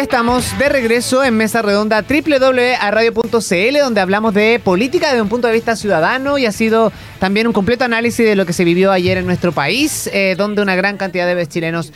Estamos de regreso en Mesa Redonda www.radio.cl donde hablamos de política desde un punto de vista ciudadano y ha sido también un completo análisis de lo que se vivió ayer en nuestro país, eh, donde una gran cantidad de chilenos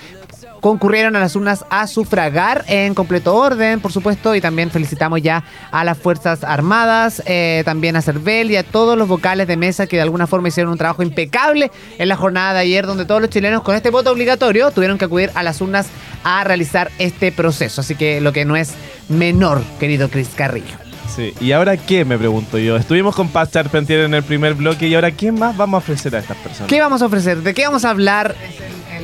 concurrieron a las urnas a sufragar en completo orden, por supuesto, y también felicitamos ya a las Fuerzas Armadas, eh, también a Cervel y a todos los vocales de mesa que de alguna forma hicieron un trabajo impecable en la jornada de ayer, donde todos los chilenos con este voto obligatorio tuvieron que acudir a las urnas a realizar este proceso. Así que lo que no es menor, querido Cris Carrillo. Sí, ¿y ahora qué? Me pregunto yo. Estuvimos con Paz Charpentier en el primer bloque y ahora ¿qué más vamos a ofrecer a estas personas? ¿Qué vamos a ofrecer? ¿De qué vamos a hablar?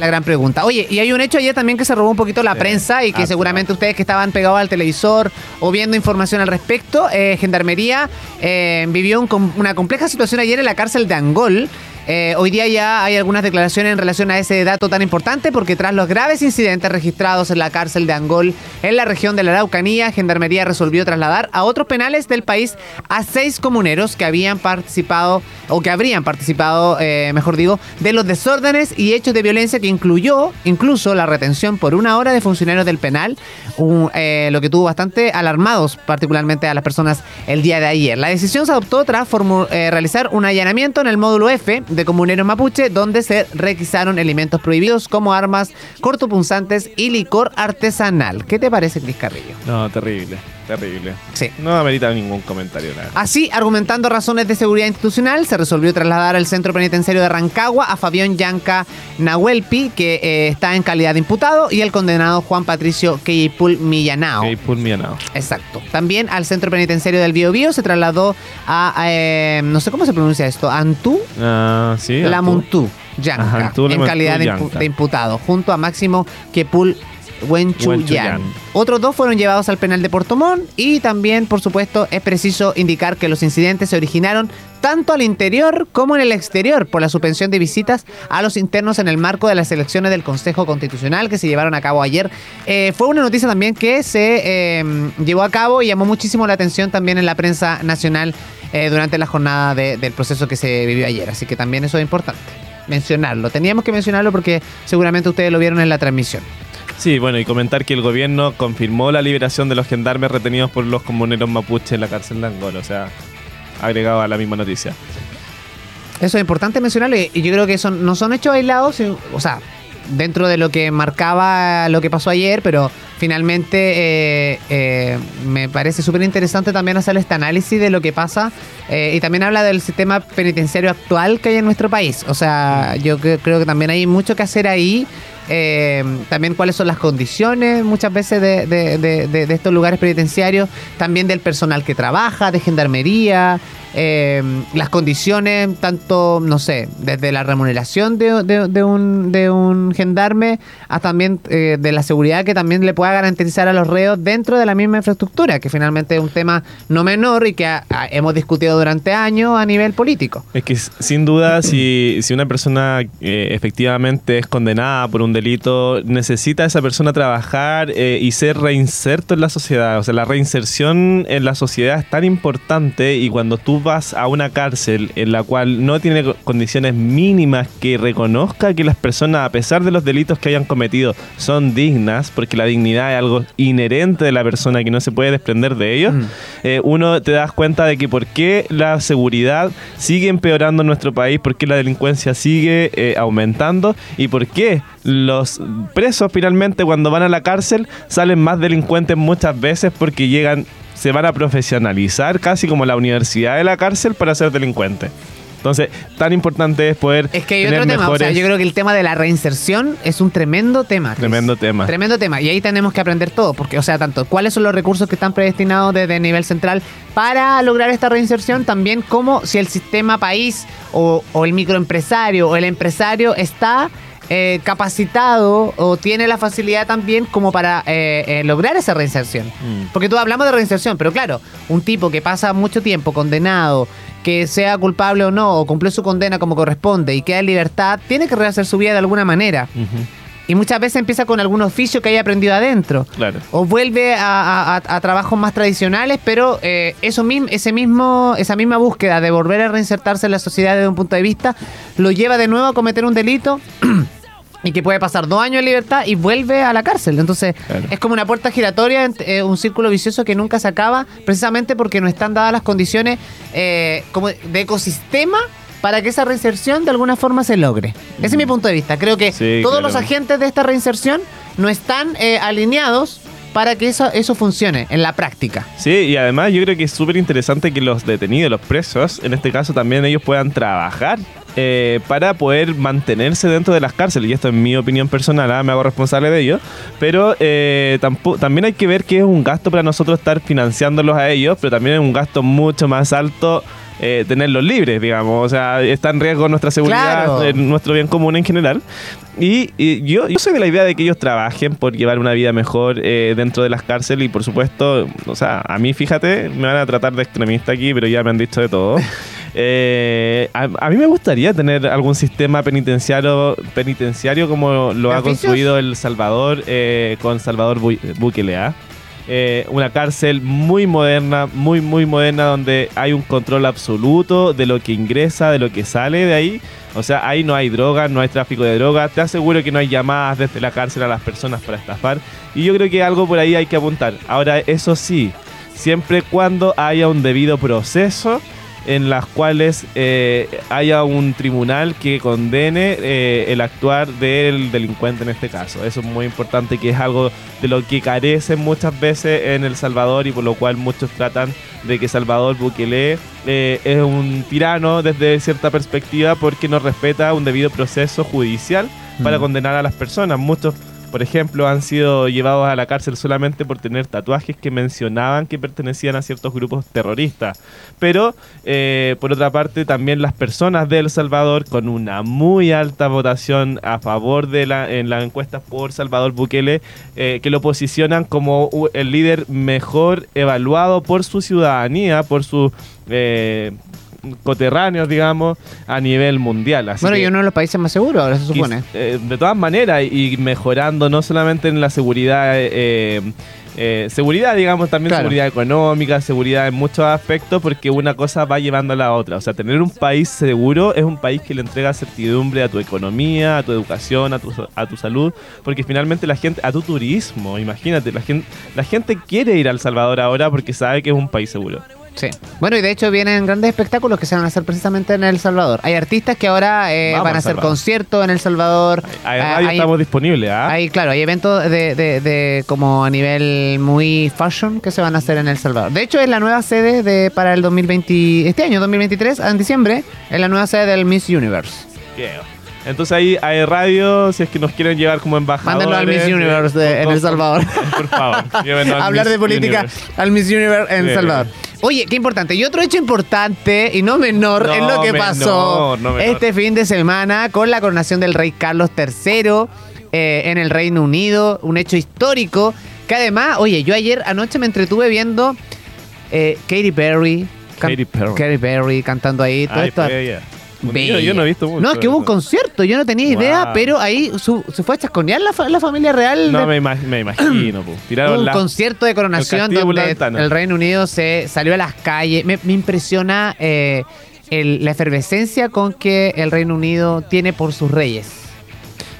La gran pregunta. Oye, y hay un hecho ayer también que se robó un poquito la prensa y que seguramente ustedes que estaban pegados al televisor o viendo información al respecto, eh, Gendarmería eh, vivió una compleja situación ayer en la cárcel de Angol. Eh, hoy día ya hay algunas declaraciones en relación a ese dato tan importante porque tras los graves incidentes registrados en la cárcel de Angol en la región de la Araucanía, Gendarmería resolvió trasladar a otros penales del país a seis comuneros que habían participado o que habrían participado, eh, mejor digo, de los desórdenes y hechos de violencia que incluyó incluso la retención por una hora de funcionarios del penal, eh, lo que tuvo bastante alarmados particularmente a las personas el día de ayer. La decisión se adoptó tras realizar un allanamiento en el módulo F de comuneros mapuche, donde se requisaron elementos prohibidos como armas cortopunzantes y licor artesanal. ¿Qué te parece, Cris Carrillo? No, terrible. Terrible. Sí. No amerita ningún comentario. Nada. Así, argumentando razones de seguridad institucional, se resolvió trasladar al centro penitenciario de Rancagua a Fabián Yanca Nahuelpi, que eh, está en calidad de imputado, y el condenado Juan Patricio Keipul Millanao. Keipul Millanao. Exacto. También al centro penitenciario del Biobío se trasladó a, eh, no sé cómo se pronuncia esto, Antú. Ah, sí. La Montú. Yanca, en calidad de, imputado, junto a Máximo Keipul Wenchuyan. Otros dos fueron llevados al penal de Portomón y también, por supuesto, es preciso indicar que los incidentes se originaron tanto al interior como en el exterior por la suspensión de visitas a los internos en el marco de las elecciones del Consejo Constitucional que se llevaron a cabo ayer. Eh, fue una noticia también que se eh, llevó a cabo y llamó muchísimo la atención también en la prensa nacional eh, durante la jornada del proceso que se vivió ayer. Así que también eso es importante mencionarlo. Teníamos que mencionarlo porque seguramente ustedes lo vieron en la transmisión. Sí, bueno, y comentar que el gobierno confirmó la liberación de los gendarmes retenidos por los comuneros mapuches en la cárcel de Angola, o sea, agregado a la misma noticia. Eso es importante mencionarlo y yo creo que son, no son hechos aislados, o sea, dentro de lo que marcaba lo que pasó ayer, pero finalmente eh, eh, me parece súper interesante también hacer este análisis de lo que pasa eh, y también habla del sistema penitenciario actual que hay en nuestro país. O sea, yo creo que también hay mucho que hacer ahí eh, también cuáles son las condiciones muchas veces de, de, estos lugares penitenciarios, también del personal que trabaja, de gendarmería, eh, las condiciones, tanto, no sé, desde la remuneración de, de un, de un gendarme hasta también eh, de la seguridad que también le pueda garantizar a los reos dentro de la misma infraestructura, que finalmente es un tema no menor y que hemos discutido durante años a nivel político. Es que sin duda, si, si una persona efectivamente es condenada por un delito, necesita esa persona trabajar eh, y ser reinserto en la sociedad. O sea, la reinserción en la sociedad es tan importante y cuando tú vas a una cárcel en la cual no tiene condiciones mínimas que reconozca que las personas, a pesar de los delitos que hayan cometido, son dignas, porque la dignidad es algo inherente de la persona que no se puede desprender de ellos, mm. eh, uno te das cuenta de que por qué la seguridad sigue empeorando en nuestro país, por qué la delincuencia sigue eh, aumentando y por qué los presos finalmente cuando van a la cárcel salen más delincuentes muchas veces porque llegan, se van a profesionalizar casi como la universidad de la cárcel para ser delincuentes. Entonces, tan importante es poder. Es que hay otro tema. O sea, yo creo que el tema de la reinserción es un tremendo tema. Tremendo tema. Tremendo tema. Y ahí tenemos que aprender todo. Porque, o sea, tanto cuáles son los recursos que están predestinados desde el nivel central para lograr esta reinserción, también como si el sistema país o, o el microempresario o el empresario está eh, capacitado o tiene la facilidad también como para eh, eh, lograr esa reinserción. Mm. Porque tú hablamos de reinserción, pero claro, un tipo que pasa mucho tiempo condenado, que sea culpable o no, o cumple su condena como corresponde y queda en libertad, tiene que rehacer su vida de alguna manera. Y muchas veces empieza con algún oficio que haya aprendido adentro. Claro. O vuelve a, trabajos más tradicionales, pero eso mismo, ese mismo, esa misma búsqueda de volver a reinsertarse en la sociedad desde un punto de vista lo lleva de nuevo a cometer un delito y que puede pasar dos años en libertad y vuelve a la cárcel. Entonces, Claro. es como una puerta giratoria, eh, un círculo vicioso que nunca se acaba, precisamente porque no están dadas las condiciones eh, como de ecosistema para que esa reinserción de alguna forma se logre. Ese es mi punto de vista. Creo que Sí, todos claro. los agentes de esta reinserción no están eh, alineados para que eso, eso funcione en la práctica. Sí, y además yo creo que es súper interesante que los detenidos, los presos, en este caso también ellos puedan trabajar eh, para poder mantenerse dentro de las cárceles. Y esto es mi opinión personal, ¿ah? me hago responsable de ello. Pero eh, también hay que ver que es un gasto para nosotros estar financiándolos a ellos, pero también es un gasto mucho más alto. eh, tenerlos libres, digamos, o sea, está en riesgo nuestra seguridad, Claro. eh, nuestro bien común en general. Y, y yo, yo soy de la idea de que ellos trabajen por llevar una vida mejor eh, dentro de las cárceles y por supuesto, o sea, a mí fíjate, me van a tratar de extremista aquí, pero ya me han dicho de todo. Eh, a, a mí me gustaría tener algún sistema penitenciario, penitenciario como lo ha construido El Salvador eh, con Salvador Bu- Bukele. ¿ah? Eh, una cárcel muy moderna, muy, muy moderna, donde hay un control absoluto de lo que ingresa, de lo que sale de ahí. O sea, ahí no hay droga, no hay tráfico de droga. Te aseguro que no hay llamadas desde la cárcel a las personas para estafar. Y yo creo que algo por ahí hay que apuntar. Ahora, eso sí, siempre y cuando haya un debido proceso en las cuales eh, haya un tribunal que condene eh, el actuar del delincuente en este caso. Eso es muy importante, que es algo de lo que carecen muchas veces en El Salvador y por lo cual muchos tratan de que Salvador Bukele eh, es un tirano desde cierta perspectiva porque no respeta un debido proceso judicial para Mm. condenar a las personas. Muchos por ejemplo, han sido llevados a la cárcel solamente por tener tatuajes que mencionaban que pertenecían a ciertos grupos terroristas. Pero, eh, por otra parte, también las personas de El Salvador, con una muy alta votación a favor de la, en las encuestas por Salvador Bukele, eh, que lo posicionan como el líder mejor evaluado por su ciudadanía, por sus eh, coterráneos, digamos, a nivel mundial. Así bueno, que- y uno de los países más seguros, ahora se supone. eh, de todas maneras, y mejorando no solamente en la seguridad, eh, eh, seguridad, digamos, también Claro. seguridad económica, seguridad en muchos aspectos, porque una cosa va llevando a la otra. O sea, tener un país seguro es un país que le entrega certidumbre a tu economía, a tu educación, a tu, a tu salud, porque finalmente la gente, a tu turismo, imagínate, la gente, la gente quiere ir a El Salvador ahora porque sabe que es un país seguro. Sí. Bueno, y de hecho vienen grandes espectáculos que se van a hacer precisamente en El Salvador. Hay artistas que ahora eh, van a hacer conciertos en El Salvador. Ahí Ah, hay- estamos disponibles, ¿ah? Hay, claro, hay eventos de, de- de como a nivel muy fashion que se van a hacer en El Salvador. De hecho, es la nueva sede de para el 2020, este año, 2023, en diciembre, es la nueva sede del Miss Universe. Entonces ahí hay radio, si es que nos quieren llevar como embajadores. Mándenlo al Miss Universe de- en El Salvador. Por favor, Hablar Miss de política Universe. al Miss Universe en Sí. El Salvador. Oye, qué importante. Y otro hecho importante y no menor No es lo que menor, pasó no este fin de semana con la coronación del rey Carlos III eh, en el Reino Unido. Un hecho histórico que además, oye, yo ayer anoche me entretuve viendo eh, Katy Perry. can- Katy Perry. Katy Perry cantando ahí. Todo Ay, esto. ella. Yo, no he visto mucho. No, es que hubo un concierto, yo no tenía idea, pero ahí su- se fue a chasconear la, fa- la familia real. No, de- me, ima- me imagino. Hubo Tiraron un la... concierto de coronación donde el Reino Unido se salió a las calles. Me, me impresiona eh, el- la efervescencia con que el Reino Unido tiene por sus reyes.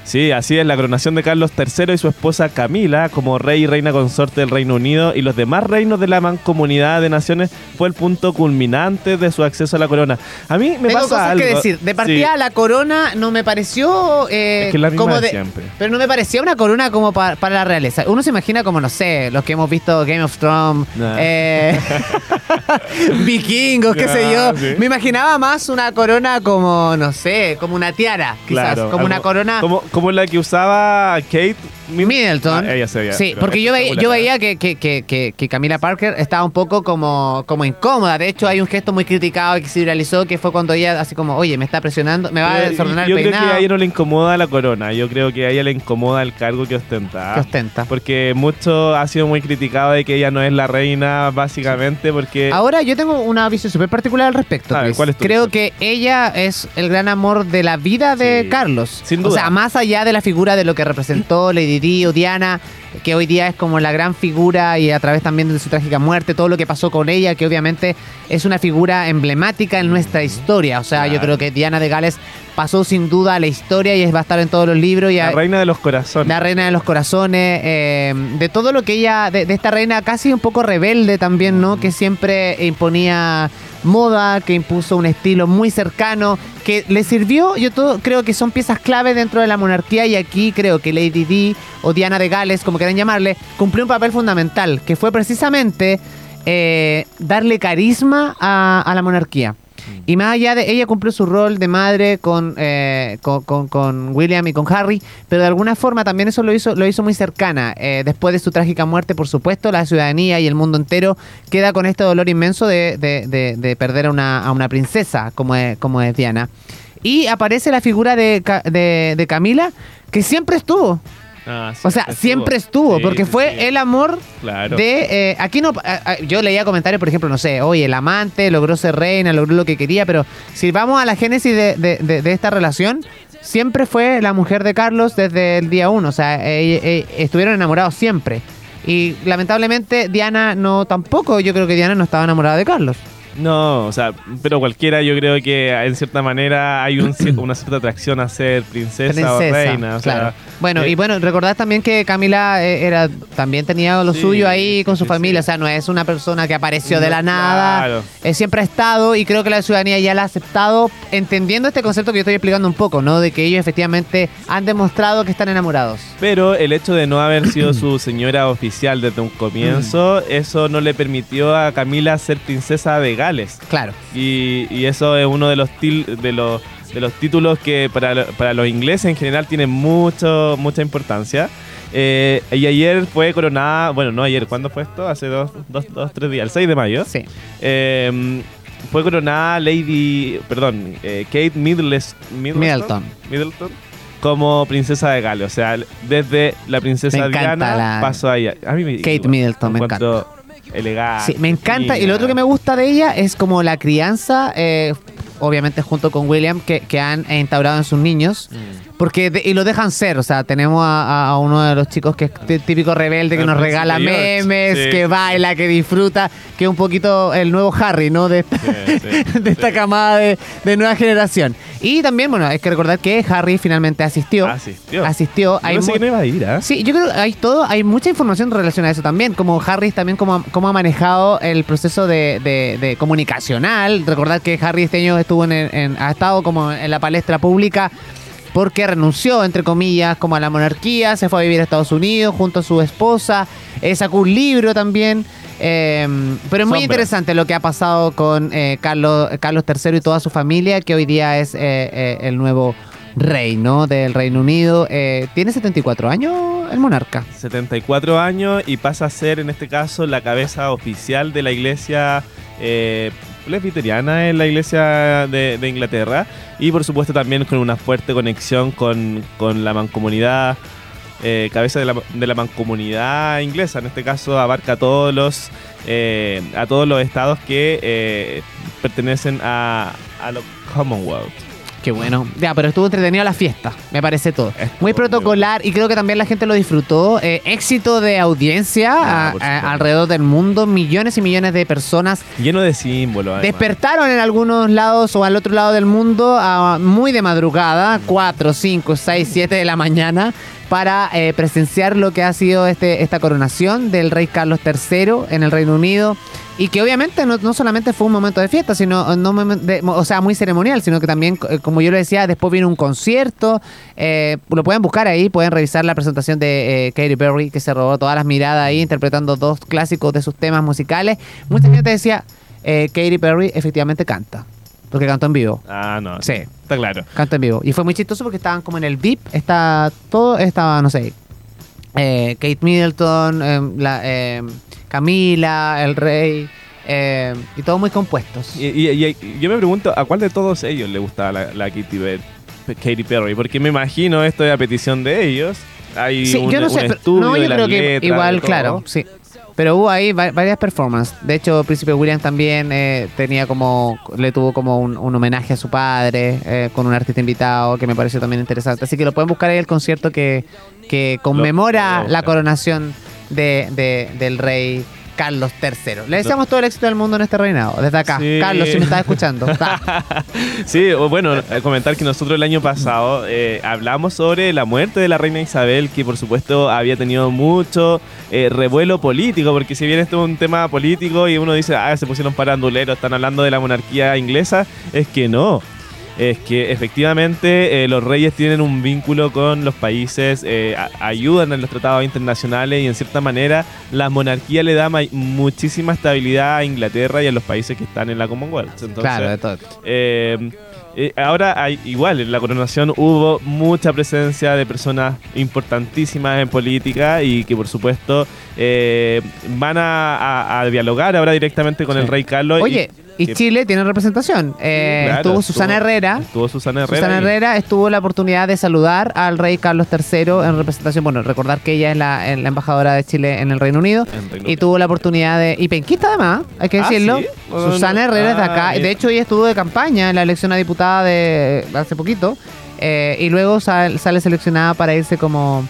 Sí, así es, la coronación de Carlos III y su esposa Camila como rey y reina consorte del Reino Unido y los demás reinos de la mancomunidad de naciones fue el punto culminante de su acceso a la corona. A mí me Tengo pasa cosas algo. que decir. De partida, Sí, la corona no me pareció. eh, es que la misma como de de, siempre. Pero no me parecía una corona como pa- para la realeza. Uno se imagina como, no sé, los que hemos visto Game of Thrones, Nah. eh, vikingos, qué sé yo. Sí. Me imaginaba más una corona como, no sé, como una tiara, quizás. Claro, como una corona. Como, como la que usaba Kate Middleton. Ah, ella sí, pero porque yo veía, yo veía que, que, que, que, Camila Parker estaba un poco como, como incómoda. De hecho, hay un gesto muy criticado que se viralizó que fue cuando ella así como, oye, me está presionando, me va a desordenar yo el creo que peinado. a ella no le incomoda la corona, yo creo que a ella le incomoda el cargo que ostenta. que ostenta. Porque mucho ha sido muy criticado de que ella no es la reina, básicamente, porque... Ahora yo tengo una visión súper particular al respecto. Ver. ¿cuál es tu Creo visión? que ella es el gran amor de la vida de Sí, Carlos. sin O duda. sea, más allá de la figura de lo que representó Lady Diana, que hoy día es como la gran figura y a través también de su trágica muerte, todo lo que pasó con ella, que obviamente es una figura emblemática en nuestra historia. O sea, yo creo que Diana de Gales pasó sin duda a la historia y va a estar en todos los libros. Y La a- reina de los corazones. la reina de los corazones, eh, de todo lo que ella, de, de esta reina casi un poco rebelde también, ¿no? Que siempre imponía moda, que impuso un estilo muy cercano, que le sirvió, yo todo, creo que son piezas clave dentro de la monarquía y aquí creo que Lady Di o Diana de Gales, como quieran llamarle, cumplió un papel fundamental, que fue precisamente eh, darle carisma a la monarquía. Y más allá de ella cumplió su rol de madre con, eh, con, con- William y con Harry, pero de alguna forma también eso lo hizo, lo hizo muy cercana. Eh, después de su trágica muerte, por supuesto, la ciudadanía y el mundo entero queda con este dolor inmenso de, de- de- de perder a una, a una princesa como es, como es Diana. Y aparece la figura de- de Camila, que siempre estuvo. Ah, O sea, siempre estuvo, Sí, porque sí, fue sí. el amor Claro. de... eh, aquí no... yo leía comentarios, por ejemplo, no sé, oye, el amante logró ser reina, logró lo que quería, pero si vamos a la génesis de, de- de- de esta relación, siempre fue la mujer de Carlos desde el día uno, o sea, eh, eh, estuvieron enamorados siempre. Y lamentablemente Diana no tampoco, yo creo que Diana no estaba enamorada de Carlos. No, o sea, pero cualquiera yo creo que en cierta manera hay un una cierta atracción a ser princesa, o reina. O sea, claro. Bueno, eh, y bueno, recordad también que Camila eh, era también tenía lo Sí, suyo ahí con su sí, familia, sí. o sea, no es una persona que apareció de la nada, claro. eh, siempre ha estado y creo que la ciudadanía ya la ha aceptado, entendiendo este concepto que yo estoy explicando un poco, ¿no? De que ellos efectivamente han demostrado que están enamorados. Pero el hecho de no haber sido su señora oficial desde un comienzo, Mm. eso no le permitió a Camila ser princesa de Gales. Claro. Y, y eso es uno de los, til- de los, de los títulos que para, lo- para los ingleses en general tienen mucho, mucha importancia. Eh, y ayer fue coronada, bueno, no ayer, ¿cuándo fue esto? Hace dos, dos, dos tres días, el 6 de mayo. Sí. Eh, fue coronada Lady, perdón, eh, Kate Middles- Middleton. Middleton como princesa de Gales. O sea, desde la princesa Me encanta Diana la- pasó a ella. A mí me, Kate igual, Middleton, me encuentro Elegante. Sí, me encanta. Y lo otro que me gusta de ella es como la crianza, eh, obviamente junto con William, que, que han instaurado en sus niños. Mm. Porque de- y lo dejan ser, o sea, tenemos a, a uno de los chicos que es tí- típico rebelde, que nos regala memes, sí. que baila, que disfruta, que es un poquito el nuevo Harry, ¿no? De esta, Sí, sí, de esta sí. camada de, de nueva generación. Y también, bueno, hay que recordar que Harry finalmente asistió. Asistió. Asistió. Yo Hay pensé mu- que no iba a ir, ¿ah? Sí, yo creo que hay todo, hay mucha información relacionada a eso también, como Harry también cómo, cómo ha manejado el proceso de, comunicacional. Recordar que Harry este año estuvo en, en- ha estado como en la palestra pública porque renunció, entre comillas, como a la monarquía, se fue a vivir a Estados Unidos junto a su esposa, eh, sacó un libro también. eh, pero es muy Sombra. interesante lo que ha pasado con eh, Carlos, Carlos III y toda su familia, que hoy día es el nuevo rey, ¿no? Del Reino Unido. ¿Tiene 74 años el monarca? 74 años y pasa a ser en este caso la cabeza oficial de la iglesia presbiteriana en la iglesia de, Inglaterra y por supuesto también con una fuerte conexión con, con la mancomunidad eh, cabeza de la, de la mancomunidad inglesa. En este caso abarca a todos los eh, a todos los estados que eh, pertenecen a, a los Commonwealth Qué bueno. Ya, pero estuvo entretenido la fiesta, me parece todo. Estuvo Muy protocolar y creo que también la gente lo disfrutó. Eh, éxito de audiencia Ah, a- por a- supuesto. alrededor del mundo. Millones y millones de personas lleno de símbolos además. despertaron en algunos lados o al otro lado del mundo a- muy de madrugada, 4, 5, 6, 7 de la mañana, para eh, presenciar lo que ha sido este, esta coronación del rey Carlos III en el Reino Unido. Y que obviamente no, no solamente fue un momento de fiesta, sino no momen- de- o sea, muy ceremonial, sino que también, eh, como yo lo decía, después vino un concierto. eh, lo pueden buscar ahí, pueden revisar la presentación de eh, Katy Perry, que se robó todas las miradas ahí, interpretando dos clásicos de sus temas musicales. Mucha gente decía, eh, Katy Perry efectivamente canta, porque cantó en vivo. ah no Sí. está claro Canta en vivo. Y fue muy chistoso porque estaban como en el VIP, está todo, estaba, no sé, eh, Kate Middleton, eh, la, eh, Camila, el rey, eh, y todos muy compuestos. Y, y- y- yo me pregunto, ¿a cuál de todos ellos le gustaba la, la Katy, Pe- Katy Perry? Porque me imagino esto es a petición de ellos. Hay Sí, un, yo no un sé, pero- estudio no, de yo las creo que letras, de igual, claro, sí. Pero hubo ahí va- varias performances. De hecho, Príncipe William también eh, tenía como, le tuvo como un, un homenaje a su padre eh, con un artista invitado que me pareció también interesante. Así que lo pueden buscar ahí el concierto que, que conmemora lo la coronación de, de- del rey Carlos III. Le deseamos todo el éxito del mundo en este reinado, desde acá. Sí. Carlos, si me estás escuchando. sí, bueno, eh, comentar que nosotros el año pasado eh, hablamos sobre la muerte de la reina Isabel, que por supuesto había tenido mucho eh, revuelo político, porque si bien esto es un tema político y uno dice, ah, se pusieron paranduleros, están hablando de la monarquía inglesa, es que no es que efectivamente eh, los reyes tienen un vínculo con los países, eh, ayudan en los tratados internacionales y en cierta manera la monarquía le da ma- muchísima estabilidad a Inglaterra y a los países que están en la Commonwealth. Entonces, claro, de todo. eh, eh, ahora hay, igual en la coronación hubo mucha presencia de personas importantísimas en política y que por supuesto eh, van a, a- a dialogar ahora directamente con Sí. el rey Carlos. Oye, y que- Chile tiene representación. Eh, Claro, estuvo Susana Herrera. Estuvo Susana Herrera. Susana y- Herrera estuvo la oportunidad de saludar al rey Carlos III en representación. Bueno, recordar que ella es la, embajadora de Chile en el Reino Unido. Reino Y tuvo la oportunidad de. Y penquista además, hay que Ah, decirlo. ¿sí? Bueno, Susana Herrera es de ah, acá. bien. De hecho, ella estuvo de campaña en la elección a diputada de hace poquito. eh, y luego sal- sale seleccionada para irse como,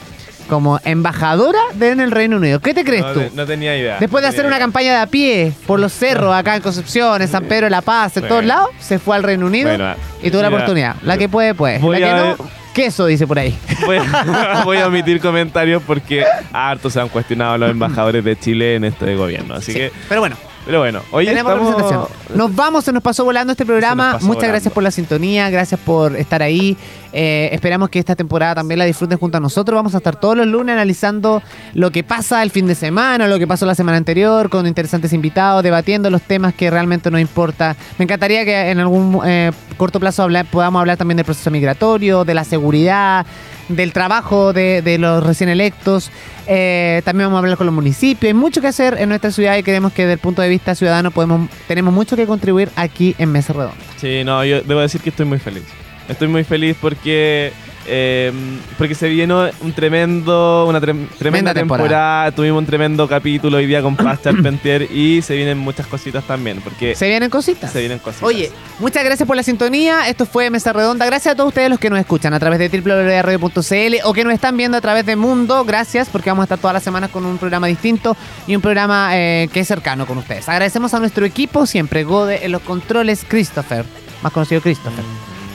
como embajadora de en el Reino Unido. ¿Qué te crees no, tú? no tenía idea. Después de hacer una campaña de a pie por los cerros acá en Concepción, en San Pedro de la Paz, en Bueno. todos lados, se fue al Reino Unido Bueno, y tuvo la oportunidad. La que puede, puede. voy La que no, queso, dice por ahí. Voy, voy a omitir comentarios porque harto se han cuestionado los embajadores de Chile en este gobierno. Así Sí. que, Pero bueno, pero bueno, hoy tenemos estamos... representación. Nos vamos, se nos pasó volando este programa. Muchas gracias por la sintonía, gracias por estar ahí. Eh, esperamos que esta temporada también la disfruten junto a nosotros. Vamos a estar todos los lunes analizando lo que pasa el fin de semana, lo que pasó la semana anterior, con interesantes invitados, debatiendo los temas que realmente nos importa. Me encantaría que en algún eh, corto plazo hablar- podamos hablar también del proceso migratorio, de la seguridad, del trabajo de, de los recién electos. Eh, también vamos a hablar con los municipios. Hay mucho que hacer en nuestra ciudad y creemos que desde el punto de vista ciudadano podemos, tenemos mucho que contribuir aquí en Mesa Redonda. Sí, no, yo debo decir que estoy muy feliz. Estoy muy feliz porque eh, porque se vino un tremendo, una trem- tremenda temporada. temporada. Tuvimos un tremendo capítulo hoy día con Paz Charpentier y se vienen muchas cositas también porque Se vienen cositas. se vienen cositas. Oye, muchas gracias por la sintonía. Esto fue Mesa Redonda. Gracias a todos ustedes los que nos escuchan a través de www.radio.cl o que nos están viendo a través de Mundo. Gracias porque vamos a estar todas las semanas con un programa distinto y un programa eh, que es cercano con ustedes. Agradecemos a nuestro equipo siempre, Gode en los controles, Christopher, más conocido Christopher,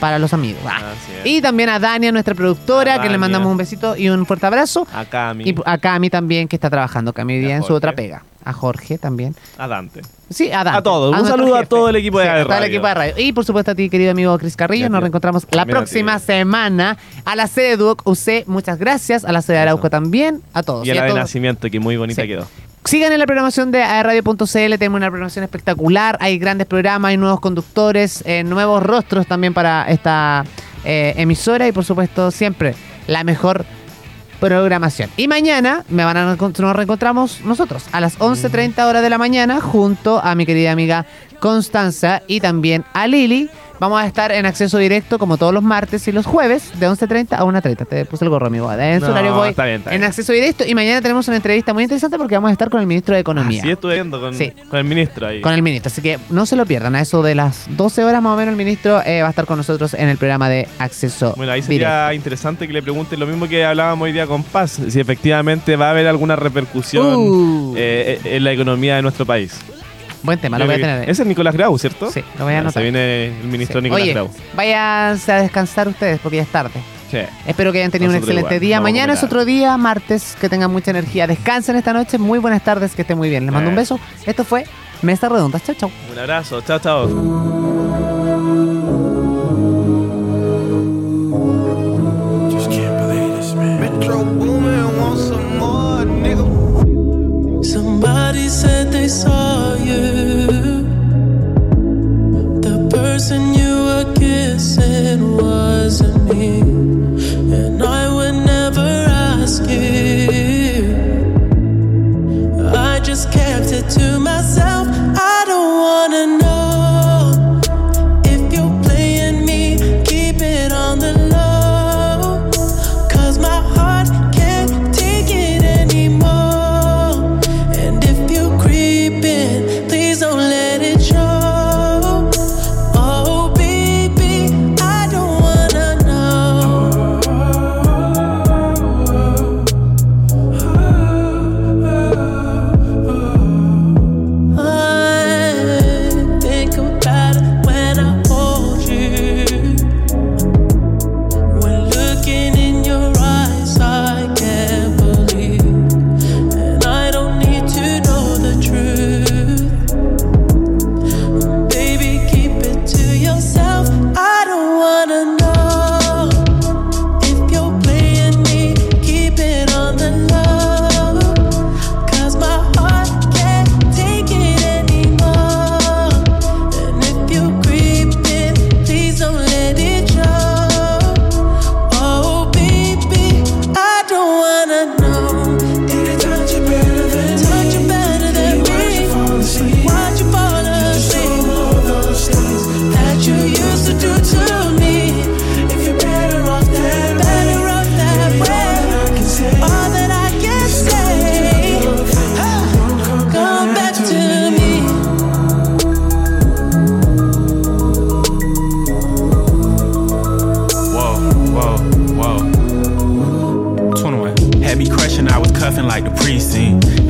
para los amigos. Ah. Y también a Dania, nuestra productora, A que le mandamos un besito y un fuerte abrazo. a Cami, Y a Cami también, que está trabajando, Cami día en su otra pega. A Jorge también. a Dante. Sí, a Dante. A todos. Un saludo a todo el equipo de Sí, a todo el radio. equipo de radio. Y por supuesto a ti, querido amigo Cris Carrillo. Nos reencontramos la próxima semana a la sede de Duoc UC. Muchas gracias. A la sede de Arauco también. A todos. Y a Y a la de todos. nacimiento, que muy bonita Sí. quedó. Sigan en la programación de radio.cl, tenemos una programación espectacular, hay grandes programas, hay nuevos conductores, eh, nuevos rostros también para esta eh, emisora y por supuesto siempre la mejor programación. Y mañana me van a nos reencontramos nosotros a las 11.30 horas de la mañana junto a mi querida amiga Constanza y también a Lili. Vamos a estar en acceso directo como todos los martes y los jueves de 11.30 a 1.30. Te puse el gorro, amigo. En su No, horario voy está bien, está en acceso directo y mañana tenemos una entrevista muy interesante porque vamos a estar con el ministro de Economía. Así estuve viendo con, Sí. con el ministro ahí. Con el ministro, así que no se lo pierdan. A eso de las 12 horas más o menos el ministro eh, va a estar con nosotros en el programa de acceso Bueno, ahí directo. sería interesante que le pregunten lo mismo que hablábamos hoy día con Paz, si efectivamente va a haber alguna repercusión Uh. eh, en la economía de nuestro país. Buen tema, lo voy a tener. Ese es Nicolás Grau, ¿cierto? Sí, lo voy a anotar. Se viene el ministro Sí. Nicolás Oye, Grau. váyanse a descansar ustedes porque ya es tarde. Sí. Espero que hayan tenido un Nosotros excelente igual, día. vamos Mañana es otro día, martes, que tengan mucha energía. Descansen esta noche. Muy buenas tardes, que estén muy bien. Les mando un Eh. beso. Esto fue Mesa Redonda. Chau, chau. Un abrazo, chao, chao. Somebody said they saw person you were kissing wasn't me. And I would never ask you.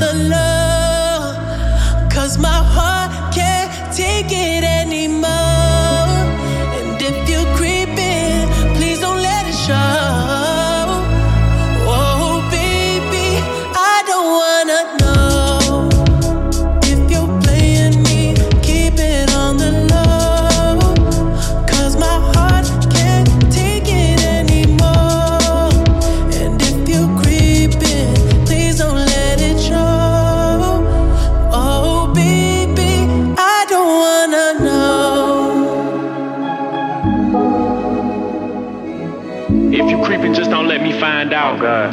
The low. Cause my heart can't take it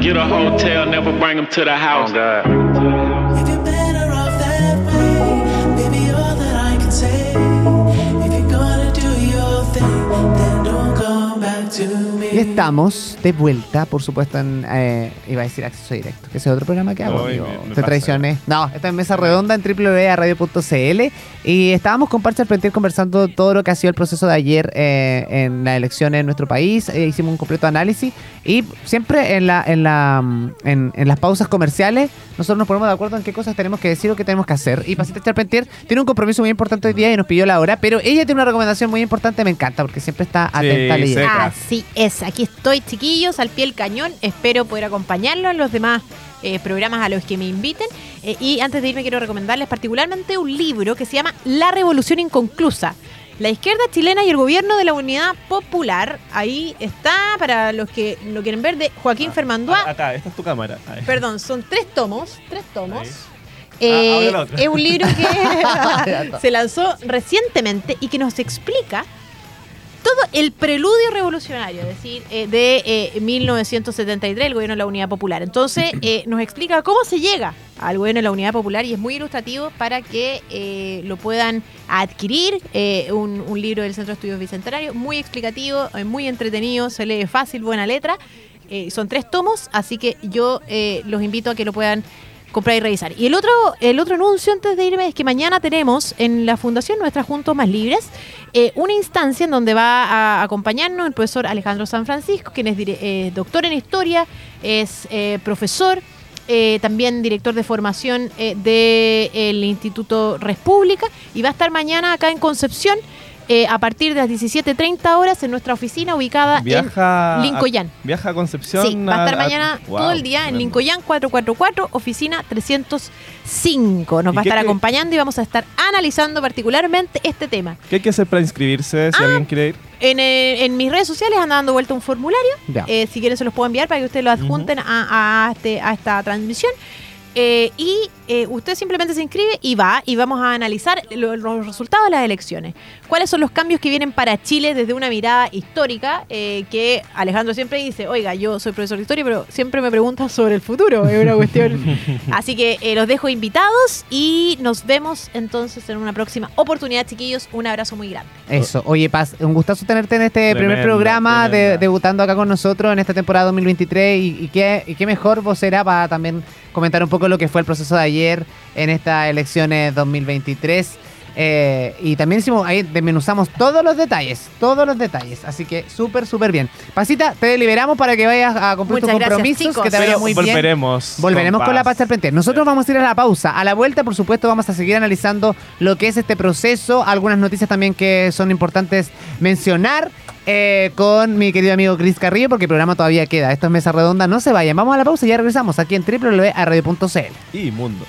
Get a hotel, never bring them to the house. Oh, if estamos de vuelta, por supuesto, en. eh, iba a decir acceso directo, que ese es otro programa que hago. Amigo. me- me Te pasa. traicioné. No, esta es mesa redonda en www.radio.cl. Y estábamos con Parche Arpentier conversando todo lo que ha sido el proceso de ayer eh, en las elecciones en nuestro país. Eh, hicimos un completo análisis. Y siempre en, la, en, la, mm, en, en las pausas comerciales, nosotros nos ponemos de acuerdo en qué cosas tenemos que decir o qué tenemos que hacer. Y Pasita Charpentier tiene un compromiso muy importante hoy día y nos pidió la hora. Pero ella tiene una recomendación muy importante, me encanta, porque siempre está atenta a leer. Así es, aquí estoy chiquillos, al pie del cañón, espero poder acompañarlos en los demás eh, programas a los que me inviten. Eh, y antes de irme quiero recomendarles particularmente un libro que se llama La Revolución Inconclusa. La izquierda chilena y el gobierno de la unidad popular. Ahí está, para los que lo quieren ver, de Joaquín. Ah, Acá, esta es tu cámara. Ahí. Perdón, son tres tomos, tres tomos. Eh, Ah, es un libro que se lanzó recientemente y que nos explica todo el preludio revolucionario, es decir, eh, de eh, 1973, el gobierno de la Unidad Popular. Entonces, eh, nos explica cómo se llega al gobierno de la Unidad Popular y es muy ilustrativo para que eh, lo puedan adquirir. eh, un, un libro del Centro de Estudios Bicentenario, muy explicativo, eh, muy entretenido, se lee fácil, buena letra. Eh, son tres tomos, así que yo eh, los invito a que lo puedan comprar y revisar. Y el otro, el otro anuncio antes de irme es que mañana tenemos en la Fundación Nuestras Juntos Más Libres eh, una instancia en donde va a acompañarnos el profesor Alejandro San Francisco, quien es eh, doctor en historia, es eh, profesor, también director de formación del Instituto República, y va a estar mañana acá en Concepción. Eh, a partir de las 17.30 horas en nuestra oficina ubicada Viaja en Lincoln. A, viaja a Concepción. Sí, va a estar a- mañana Wow, todo el día en. Lincoln 444, oficina 305. Nos ¿Y va a estar acompañando y vamos a estar analizando particularmente este tema. ¿Qué hay que hacer para inscribirse si Ah. alguien quiere ir? En, eh, en mis redes sociales anda dando vuelta un formulario. Eh, si quieren se los puedo enviar para que ustedes lo adjunten a, a este- a esta transmisión. Eh, y eh, usted simplemente se inscribe y va y vamos a analizar lo- los resultados de las elecciones. ¿Cuáles son los cambios que vienen para Chile desde una mirada histórica? Eh, que Alejandro siempre dice, oiga, yo soy profesor de historia, pero siempre me preguntan sobre el futuro. Es una cuestión. Así que eh, los dejo invitados y nos vemos entonces en una próxima oportunidad, chiquillos. Un abrazo muy grande. Eso. Oye, Paz, un gustazo tenerte en este primer programa, de- debutando acá con nosotros en esta temporada 2023. Y, y qué, y qué mejor vos será para también comentar un poco lo que fue el proceso de ayer en estas elecciones 2023. Eh, y también hicimos, ahí desmenuzamos todos los detalles, todos los detalles. Así que súper, súper bien. Pasita, te liberamos para que vayas a cumplir tus compromisos, chicos. que te vaya muy bien. volveremos. Volveremos con, la paz. pasta al frente. Nosotros vamos a ir a la pausa. A la vuelta, por supuesto, vamos a seguir analizando lo que es este proceso. Algunas noticias también que son importantes mencionar eh, con mi querido amigo Chris Carrillo, porque el programa todavía queda. Esto es Mesa Redonda. No se vayan. Vamos a la pausa y ya regresamos aquí en www.radio.cl. Y mundo.